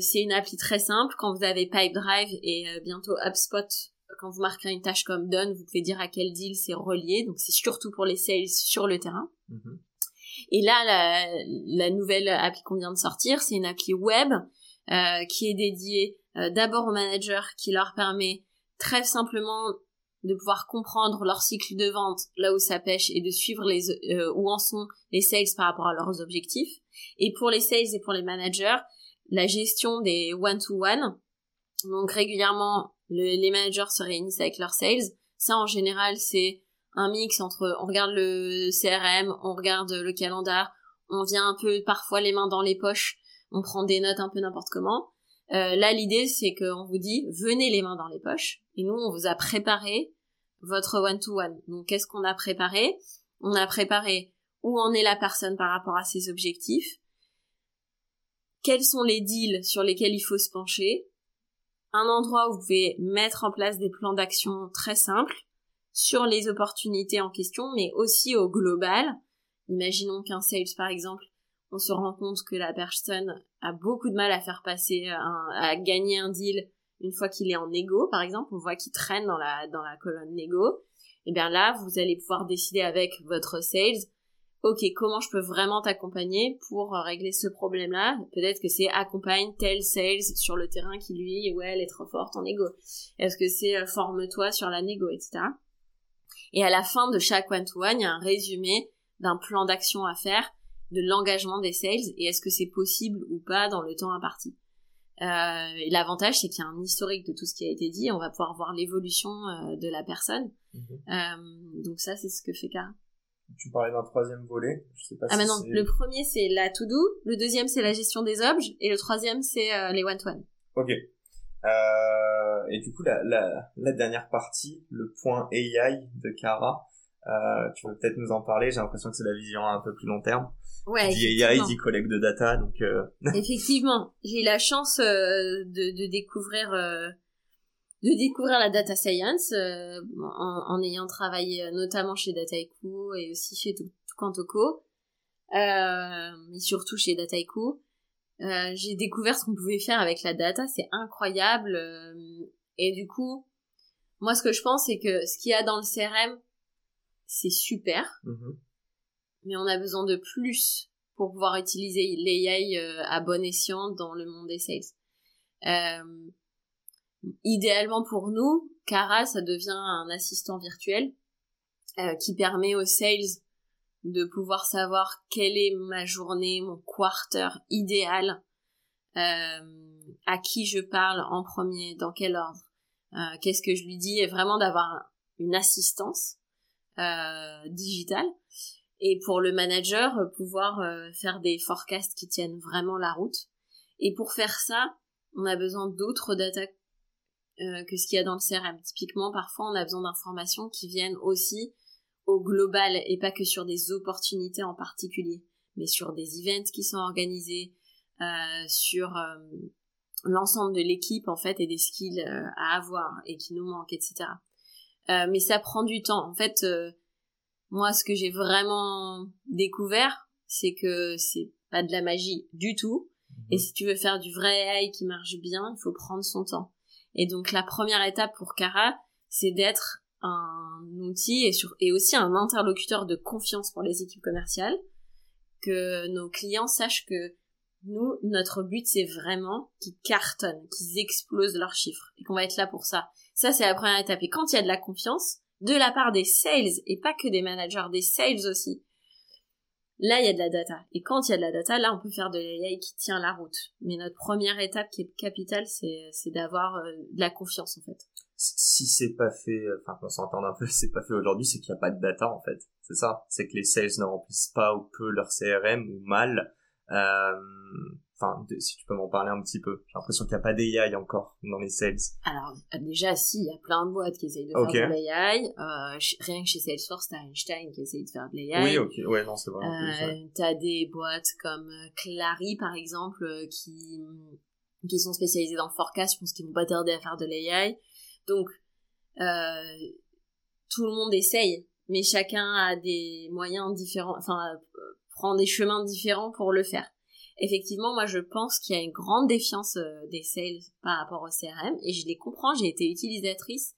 c'est une appli très simple. Quand vous avez Pipedrive et bientôt HubSpot, quand vous marquerez une tâche comme done, vous pouvez dire à quel deal c'est relié. Donc c'est surtout pour les sales sur le terrain. Mhm. Et là, la, la, nouvelle appli qu'on vient de sortir, c'est une appli web euh, qui est dédiée d'abord aux managers, qui leur permet très simplement de pouvoir comprendre leur cycle de vente, là où ça pêche, et de suivre les euh, où en sont les sales par rapport à leurs objectifs. Et pour les sales et pour les managers, la gestion des one-to-one. Donc régulièrement, les managers se réunissent avec leurs sales. Ça, en général, c'est un mix entre on regarde le CRM, on regarde le calendar, on vient un peu parfois les mains dans les poches, on prend des notes un peu n'importe comment. Euh, là, l'idée, c'est qu'on vous dit, venez les mains dans les poches, et nous, on vous a préparé votre one-to-one. Donc, qu'est-ce qu'on a préparé? On a préparé où en est la personne par rapport à ses objectifs, quels sont les deals sur lesquels il faut se pencher, un endroit où vous pouvez mettre en place des plans d'action très simples sur les opportunités en question, mais aussi au global. Imaginons qu'un sales, par exemple, on se rend compte que la personne a beaucoup de mal à faire passer, à gagner un deal une fois qu'il est en négo, par exemple, on voit qu'il traîne dans la, colonne négo, et bien là, vous allez pouvoir décider avec votre sales, ok, comment je peux vraiment t'accompagner pour régler ce problème-là? Peut-être que c'est accompagne tel sales sur le terrain qui lui, ouais, elle est trop forte en négo. Est-ce que c'est euh, forme-toi sur la négo, etc. Et à la fin de chaque one-to-one, il y a un résumé d'un plan d'action à faire, de l'engagement des sales, et est-ce que c'est possible ou pas dans le temps imparti. Euh, et l'avantage, c'est qu'il y a un historique de tout ce qui a été dit. On va pouvoir voir l'évolution euh, de la personne. Mhm. Euh, donc ça, c'est ce que fait Cara. Tu parlais d'un troisième volet. Je sais pas ah, mais non. Le premier, c'est la to-do. Le deuxième, c'est la gestion des objets. Et le troisième, c'est les one-to-one. Ok. et du coup, la, la, la, dernière partie, le point AI de Cara, tu veux peut-être nous en parler? J'ai l'impression que c'est la vision un peu plus long terme. Ouais, dit AI, dit collecte de data, donc. Euh... effectivement, j'ai eu la chance euh, de, de, découvrir euh, de découvrir la data science euh, en, en, ayant travaillé notamment chez Dataiku et aussi chez Tukantoko, mais surtout chez Dataiku. j'ai découvert ce qu'on pouvait faire avec la data, c'est incroyable. et du coup, moi, ce que je pense, c'est que ce qu'il y a dans le CRM, c'est super. Mm-hmm mais on a besoin de plus pour pouvoir utiliser l'AI euh, à bon escient dans le monde des sales. Euh, idéalement pour nous, Cara, ça devient un assistant virtuel euh, qui permet aux sales de pouvoir savoir quelle est ma journée, mon quarter idéal, à qui je parle en premier, dans quel ordre, qu'est-ce que je lui dis, et vraiment d'avoir une assistance digitale et pour le manager euh, pouvoir euh, faire des forecasts qui tiennent vraiment la route. Et pour faire ça, on a besoin d'autres data euh, que ce qu'il y a dans le CRM. Typiquement, parfois, on a besoin d'informations qui viennent aussi au global et pas que sur des opportunités en particulier, mais sur des events qui sont organisés, sur l'ensemble de l'équipe en fait et des skills à avoir et qui nous manquent, etc. mais ça prend du temps. En fait, moi, ce que j'ai vraiment découvert, c'est que c'est pas de la magie du tout. Et si tu veux faire du vrai AI qui marche bien, il faut prendre son temps. Et donc la première étape pour Cara, c'est d'être un outil et, sur, et aussi un interlocuteur de confiance pour les équipes commerciales, que nos clients sachent que nous, notre but, c'est vraiment qu'ils cartonnent, qu'ils explosent leurs chiffres, et qu'on va être là pour ça. Ça, c'est la première étape. Et quand il y a de la confiance, de la part des sales, et pas que des managers, des sales aussi, Là, il y a de la data. Et quand il y a de la data, là, on peut faire de l'AI qui tient la route. Mais notre première étape qui est capitale, c'est, c'est d'avoir euh, de la confiance, en fait. Si c'est pas fait, enfin, qu'on s'entende un peu, c'est pas fait aujourd'hui, c'est qu'il n'y a pas de data, en fait. C'est ça. C'est que les sales ne remplissent pas ou peu leur CRM ou mal. Euh, Enfin, si tu peux m'en parler un petit peu. J'ai l'impression qu'il n'y a pas d'AI encore dans les sales. Alors, euh, déjà, si, il y a plein de boîtes qui essayent de faire de l'AI. Euh, rien que chez Salesforce, t'as Einstein qui essaye de faire de l'AI. Oui, ok. Ouais, non, c'est vrai. Euh, t'as des boîtes comme euh, Clary, par exemple, qui, qui sont spécialisées dans le forecast. Je pense qu'ils vont pas tarder à faire de l'AI. Donc, euh, tout le monde essaye. Mais chacun a des moyens différents, enfin, prend des chemins différents pour le faire effectivement, moi, je pense qu'il y a une grande défiance euh, des sales par rapport au CRM, et je les comprends, j'ai été utilisatrice,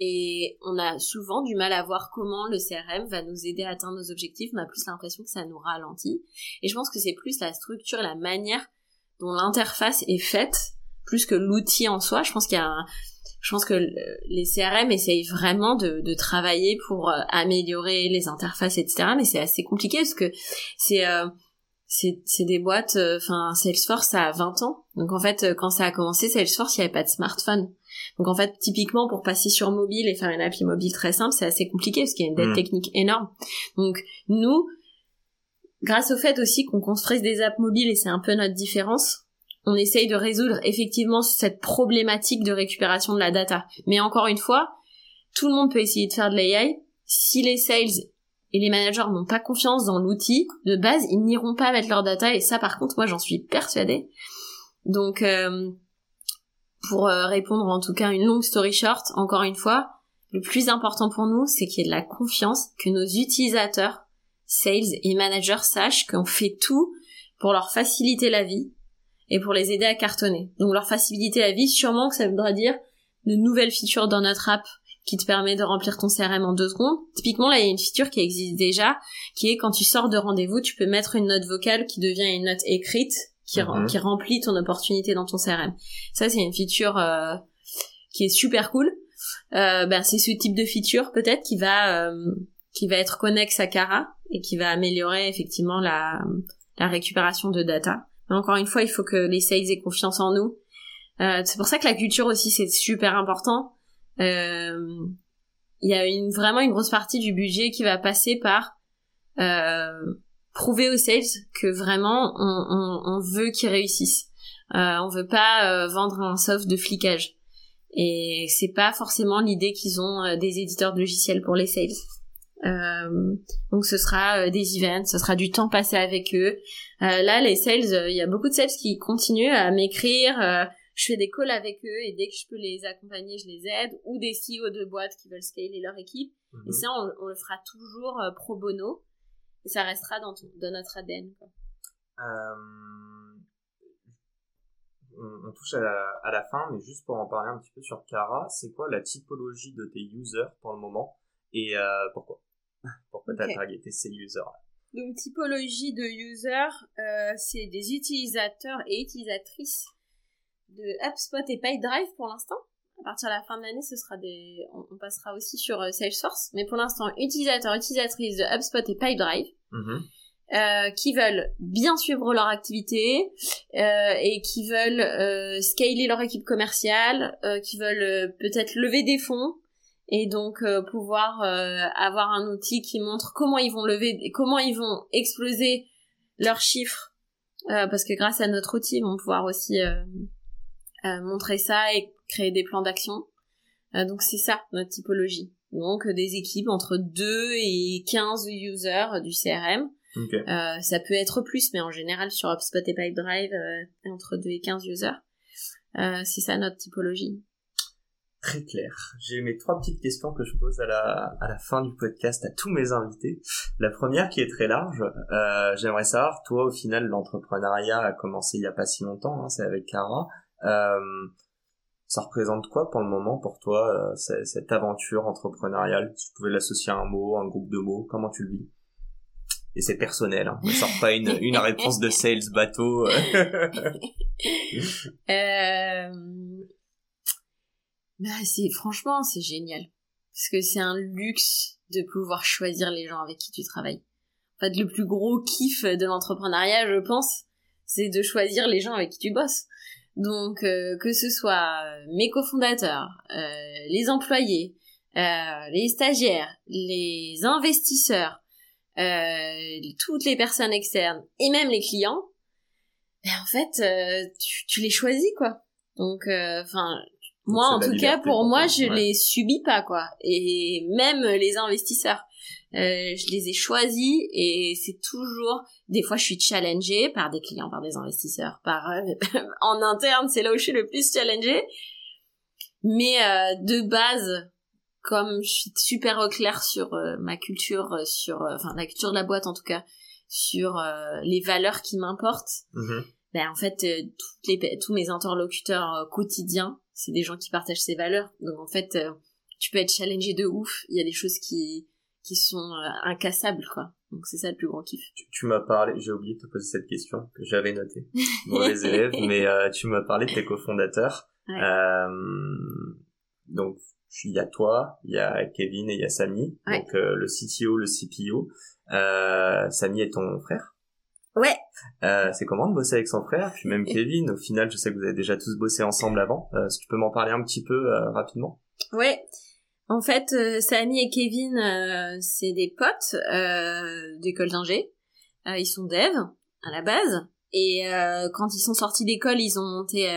et on a souvent du mal à voir comment le CRM va nous aider à atteindre nos objectifs, on a plus l'impression que ça nous ralentit, et je pense que c'est plus la structure la manière dont l'interface est faite, plus que l'outil en soi, je pense qu'il y a je pense que les CRM essayent vraiment de, de travailler pour euh, améliorer les interfaces, etc. Mais c'est assez compliqué parce que c'est euh, c'est des boîtes euh, enfin Salesforce ça a 20 ans. Donc en fait euh, quand ça a commencé Salesforce il n'y avait pas de smartphone. Donc en fait typiquement pour passer sur mobile et faire une appli mobile très simple c'est assez compliqué parce qu'il y a une dette mm. technique énorme. Donc nous grâce au fait aussi qu'on construise des apps mobiles et c'est un peu notre différence on essaye de résoudre effectivement cette problématique de récupération de la data. Mais encore une fois tout le monde peut essayer de faire de l'AI si les sales et les managers n'ont pas confiance dans l'outil, de base, ils n'iront pas mettre leur data, et ça par contre, moi j'en suis persuadée. Donc, euh, pour euh, répondre en tout cas une longue story short, encore une fois, le plus important pour nous, c'est qu'il y ait de la confiance, que nos utilisateurs, sales et managers sachent qu'on fait tout pour leur faciliter la vie et pour les aider à cartonner. Donc leur faciliter la vie, sûrement que ça voudra dire de nouvelles features dans notre app qui te permet de remplir ton CRM en deux secondes. Typiquement, là, il y a une feature qui existe déjà, qui est quand tu sors de rendez-vous, tu peux mettre une note vocale qui devient une note écrite, qui, mhm. qui remplit ton opportunité dans ton CRM. Ça, c'est une feature euh, qui est super cool. Euh, ben, c'est ce type de feature peut-être qui va euh, qui va être connexe à Cara et qui va améliorer effectivement la, la récupération de data. Mais encore une fois, il faut que les sales aient confiance en nous. Euh, c'est pour ça que la culture aussi c'est super important il y a une, vraiment une grosse partie du budget qui va passer par euh, prouver aux sales que vraiment on, on, on veut qu'ils réussissent. Euh, on veut pas euh, vendre un soft de flicage. Et c'est pas forcément l'idée qu'ils ont euh, des éditeurs de logiciels pour les sales. Euh, donc ce sera des events, ce sera du temps passé avec eux. là, les sales, il y a beaucoup de sales qui continuent à m'écrire je fais des calls avec eux et dès que je peux les accompagner, je les aide, ou des CEO de boîtes qui veulent scaler leur équipe. Et mhm. ça, on, le fera toujours euh, pro bono, et ça restera dans, dans notre ADN. Quoi. Euh, on, touche à la, à la, fin, mais juste pour en parler un petit peu sur Cara, c'est quoi la typologie de tes users pour le moment, et euh, pourquoi? Pourquoi tu as targeté ces users-là? Donc, typologie de users, euh, c'est des utilisateurs et utilisatrices de HubSpot et PyDrive pour l'instant. À partir de la fin de l'année, ce sera des, on, passera aussi sur euh, Salesforce. Mais pour l'instant, utilisateurs, utilisatrices de HubSpot et PyDrive. Mm-hmm. Euh, qui veulent bien suivre leur activité euh, et qui veulent euh, scaler leur équipe commerciale, euh, qui veulent euh, peut-être lever des fonds et donc pouvoir avoir un outil qui montre comment ils vont lever, comment ils vont exploser leurs chiffres, parce que grâce à notre outil, ils vont pouvoir aussi euh, montrer ça et créer des plans d'action. Euh, donc c'est ça notre typologie. Donc des équipes entre 2 et 15 users du CRM. Euh, ça peut être plus, mais en général sur HubSpot et Pipedrive, euh, entre 2 et 15 users. Euh, c'est ça notre typologie. Très clair. J'ai mes trois petites questions que je pose à la, à la fin du podcast à tous mes invités. La première qui est très large, euh, j'aimerais savoir, toi au final l'entrepreneuriat a commencé il y a pas si longtemps, hein, c'est avec Cara. Euh, ça représente quoi pour le moment pour toi euh, cette aventure entrepreneuriale? Si tu pouvais l'associer à un mot, un groupe de mots, comment tu le vis? Et c'est personnel. Hein. Ne sort pas une, une réponse de sales bateau. euh... Bah, c'est franchement c'est génial parce que c'est un luxe de pouvoir choisir les gens avec qui tu travailles. En fait, le plus gros kiff de l'entrepreneuriat, je pense, c'est de choisir les gens avec qui tu bosses. Donc euh, que ce soit mes cofondateurs, euh, les employés, euh, les stagiaires, les investisseurs, euh, toutes les personnes externes et même les clients, ben en fait, euh, tu, tu, les choisis quoi. Donc, euh, enfin, moi en tout cas, pour moi, je les subis pas quoi. Et même les investisseurs, je les ai choisis et c'est toujours. Des fois, je suis challengée par des clients, par des investisseurs, par en interne, c'est là où je suis le plus challengée. Mais de base, comme je suis super au clair sur euh, ma culture, euh, sur euh, enfin la culture de la boîte en tout cas, sur les valeurs qui m'importent, mm-hmm. ben en fait toutes les tous mes interlocuteurs quotidiens, c'est des gens qui partagent ces valeurs. Donc en fait, tu peux être challengé de ouf. Il y a des choses qui qui sont incassables quoi. Donc c'est ça le plus grand kiff. Tu, m'as parlé, j'ai oublié de te poser cette question que j'avais notée pour les élèves, mais tu m'as parlé de tes cofondateurs. donc il y a toi, il y a Kevin et il y a Samy, donc euh, le CTO, le CPO. Euh, Samy est ton frère? Ouais. Euh, c'est comment de bosser avec son frère? Puis même Kevin, au final, je sais que vous avez déjà tous bossé ensemble avant. Euh, que tu peux m'en parler un petit peu euh, rapidement Ouais. En fait, euh, Samy et Kevin, c'est des potes d'école d'ingé. ils sont devs à la base. Et quand ils sont sortis d'école, ils ont monté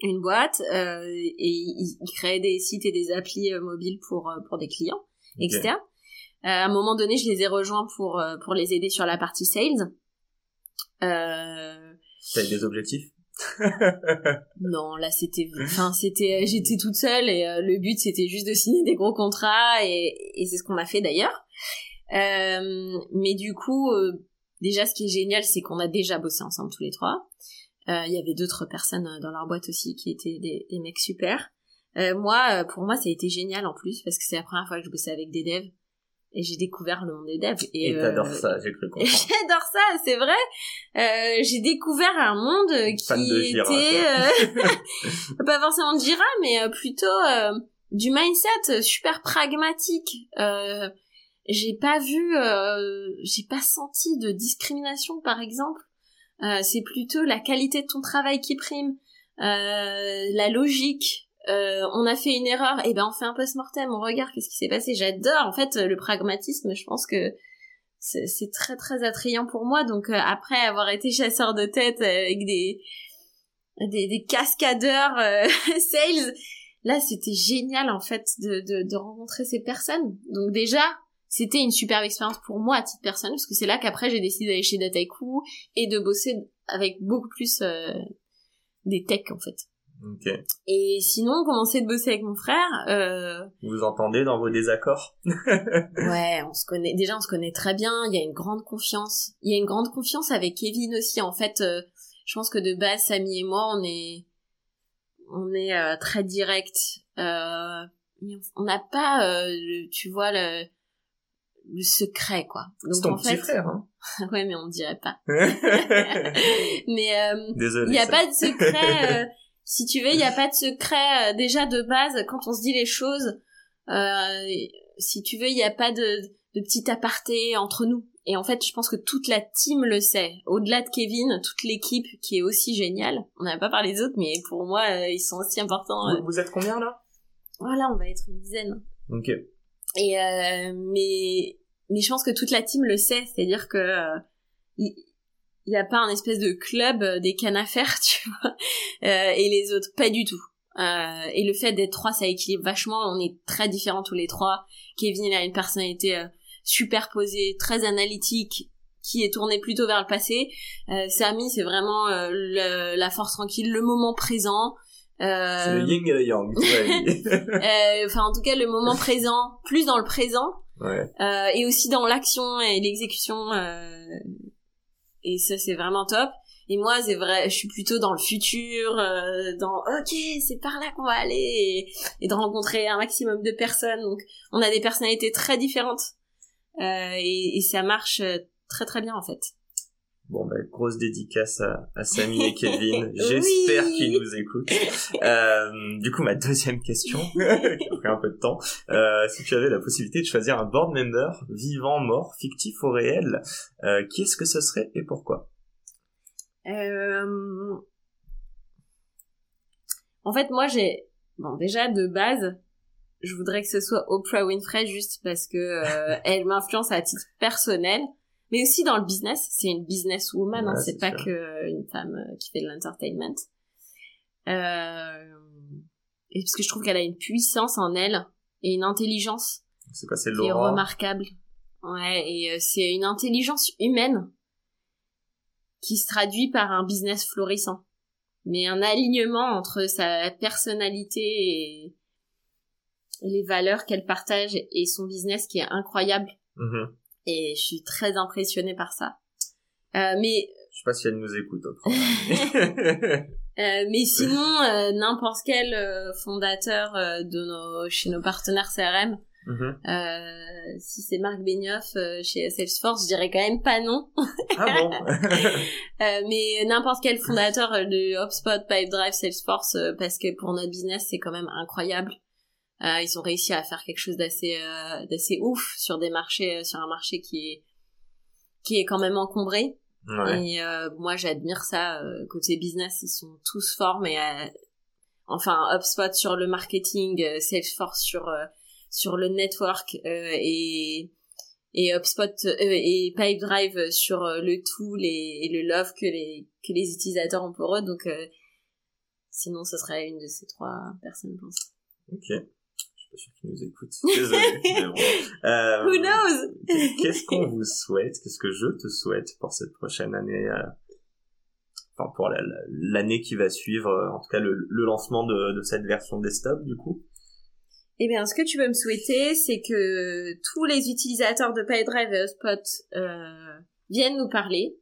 une boîte euh, et ils, créaient des sites et des applis euh, mobiles pour euh, pour des clients externes. à un moment donné, je les ai rejoints pour pour les aider sur la partie sales. Euh... T'as des objectifs? non, là c'était, enfin c'était, j'étais toute seule et le but c'était juste de signer des gros contrats et, et c'est ce qu'on a fait d'ailleurs. Euh, mais du coup, déjà ce qui est génial, c'est qu'on a déjà bossé ensemble tous les trois. Euh, il y avait d'autres personnes euh, dans leur boîte aussi qui étaient des, des mecs super. Euh, moi, pour moi, ça a été génial en plus parce que c'est la première fois que je bossais avec des devs et j'ai découvert le monde des devs. Et, t'adores ça, j'ai cru comprendre. J'adore ça, c'est vrai. Euh, j'ai découvert un monde qui était euh, pas forcément de Jira, mais plutôt du mindset super pragmatique. j'ai pas vu, j'ai pas senti de discrimination, par exemple. Euh, c'est plutôt la qualité de ton travail qui prime, euh, la logique. Euh, on a fait une erreur, et eh ben on fait un post-mortem, on regarde qu'est-ce qui s'est passé. J'adore en fait le pragmatisme. Je pense que c'est très très attrayant pour moi. Donc après avoir été chasseur de tête avec des des, cascadeurs sales, là c'était génial en fait de, de, rencontrer ces personnes. Donc déjà c'était une superbe expérience pour moi à titre personnel parce que c'est là qu'après j'ai décidé d'aller chez Dataiku et de bosser avec beaucoup plus euh, des techs en fait. Okay. Et sinon, commencer de bosser avec mon frère. Euh... Vous entendez dans vos désaccords? Ouais, on se connaît. Déjà, on se connaît très bien. Il y a une grande confiance. Il y a une grande confiance avec Kevin aussi. En fait, euh, je pense que de base, Samy et moi, on est, on est euh, très direct. Euh, on n'a pas, tu vois, le, le secret quoi. Donc ton en petit frère hein. ouais mais on dirait pas. mais euh, il n'y a pas de secret euh, si tu veux, il n'y a pas de secret euh, déjà de base quand on se dit les choses si tu veux, il n'y a pas de de petit aparté entre nous. Et en fait, je pense que toute la team le sait. Au-delà de Kevin, toute l'équipe qui est aussi géniale. On n'a pas parlé des autres, mais pour moi, ils sont aussi importants. Vous, vous êtes combien là? Voilà, on va être une dizaine. Ok. Et euh, mais mais je pense que toute la team le sait, c'est-à-dire que euh, il n'y a pas un espèce de club euh, des cannes à faire, tu vois, euh, et les autres pas du tout. Euh, et le fait d'être trois, ça équilibre vachement. On est très différents tous les trois. Kevin il a une personnalité super posée, très analytique, qui est tourné plutôt vers le passé. Euh, Sami, c'est vraiment euh, le- la force tranquille, le moment présent. Euh, C'est le yin et le yang. Ouais. euh, Enfin, en tout cas, le moment présent, plus dans le présent, ouais. euh, et aussi dans l'action et l'exécution. Et ça, c'est vraiment top. Et moi, c'est vrai, je suis plutôt dans le futur, euh, dans ok, c'est par là qu'on va aller, et, de rencontrer un maximum de personnes. Donc, on a des personnalités très différentes, euh, et, et ça marche euh, très très bien en fait. Bon, bah, grosse dédicace à, à Samy et Kevin. J'espère Oui. qu'ils nous écoutent. Euh, du coup, ma deuxième question, qui a pris un peu de temps. Euh, si tu avais la possibilité de choisir un board member, vivant, mort, fictif ou réel, euh, qui est-ce que ce serait et pourquoi? Euh... En fait, moi, j'ai bon déjà de base, je voudrais que ce soit Oprah Winfrey juste parce que euh, elle m'influence à titre personnel, mais aussi dans le business. C'est une business woman, hein, Ouais, c'est c'est pas que une femme euh, qui fait de l'entertainment. Euh... Et parce que je trouve qu'elle a une puissance en elle et une intelligence C'est quoi, c'est qui est remarquable. Ouais, et euh, c'est une intelligence humaine qui se traduit par un business florissant. Mais un alignement entre sa personnalité et, les valeurs qu'elle partage et son business qui est incroyable. Mhm. Et je suis très impressionnée par ça. Euh, mais Je sais pas si elle nous écoute, Oprah. Euh, mais sinon, euh, n'importe quel euh, fondateur euh, de nos, chez nos partenaires CRM, Mhm. si c'est Marc Benioff chez Salesforce, je dirais quand même pas non. Ah bon? Mais n'importe quel fondateur de HubSpot, Pipedrive, Salesforce, parce que pour notre business, c'est quand même incroyable. Euh, ils ont réussi à faire quelque chose d'assez euh, d'assez ouf sur des marchés, euh, sur un marché qui est qui est quand même encombré. Ouais. Et euh, moi, j'admire ça. euh, côté business, ils sont tous forts, mais euh, enfin, HubSpot sur le marketing, Salesforce sur euh, sur le network euh, et et HubSpot euh, et Pipedrive sur le tool et, et le love que les que les utilisateurs ont pour eux. Donc, euh, sinon, ce serait une de ces trois personnes, je pense. Ok. Je suis pas sûr qu'ils nous écoutent. Désolé. mais bon. Euh, Who knows? Qu'est-ce qu'on vous souhaite? Qu'est-ce que je te souhaite pour cette prochaine année euh, Enfin, pour la- la- l'année qui va suivre, euh, en tout cas le, le lancement de, de cette version desktop, du coup? Eh bien, ce que tu veux me souhaiter, c'est que tous les utilisateurs de PyDrive et HubSpot euh, viennent nous parler,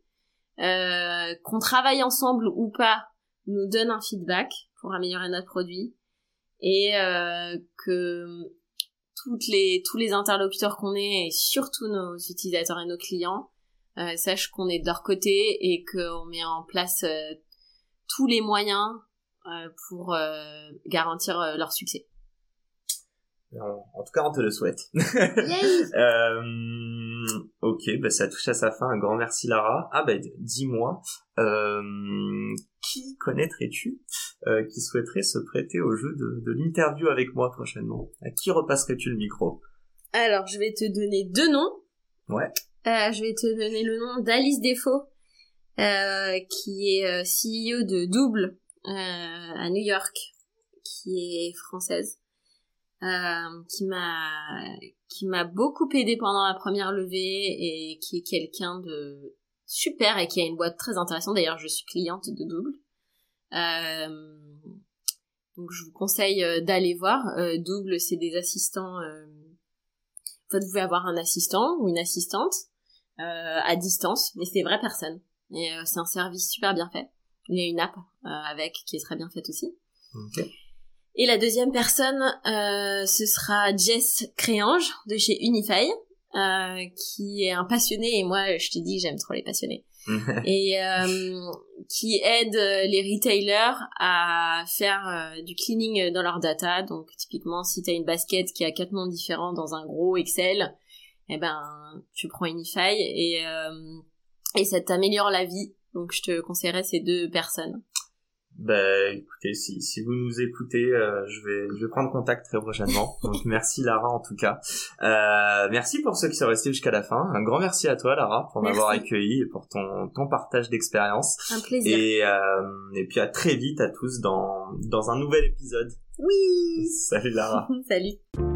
euh, qu'on travaille ensemble ou pas, nous donnent un feedback pour améliorer notre produit, et euh, que toutes les tous les interlocuteurs qu'on est, et surtout nos utilisateurs et nos clients, euh, sachent qu'on est de leur côté et qu'on met en place euh, tous les moyens euh, pour euh, garantir euh, leur succès. En, en tout cas, on te le souhaite. Yay Euh, ok, bah ça touche à sa fin. Un grand merci Lara. Ah bah dis-moi, euh, qui connaîtrais-tu euh, qui souhaiterait se prêter au jeu de, de l'interview avec moi prochainement? À qui repasserais-tu le micro? Alors, je vais te donner deux noms. Ouais. Euh, je vais te donner le nom d'Alice Defaux, euh, qui est euh, CEO de Double euh, à New York, qui est française, euh, qui m'a qui m'a beaucoup aidé pendant la première levée et qui est quelqu'un de super et qui a une boîte très intéressante. D'ailleurs, je suis cliente de Double. Euh, donc, je vous conseille euh, d'aller voir. Euh, Double, c'est des assistants. en fait, vous pouvez avoir un assistant ou une assistante à distance, mais c'est des vraies personnes. Et c'est un service super bien fait. Il y a une app avec qui est très bien faite aussi. Ok. Et la deuxième personne, euh, ce sera Jess Créange de chez Unify, euh, qui est un passionné, et moi je te dis j'aime trop les passionnés, et euh, qui aide euh, les retailers à faire euh, du cleaning dans leur data. Donc typiquement si tu as une basket qui a quatre noms différents dans un gros Excel, eh ben tu prends Unify et, euh, et ça t'améliore la vie. Donc je te conseillerais ces deux personnes. Bah écoutez, si, si vous nous écoutez, euh, je vais je vais prendre contact très prochainement. Donc merci Lara en tout cas. Euh, merci pour ceux qui sont restés jusqu'à la fin. Un grand merci à toi Lara pour m'avoir accueilli et pour ton ton partage d'expérience. Un plaisir. Et euh, et puis à très vite à tous dans dans un nouvel épisode. Oui Salut Lara. Salut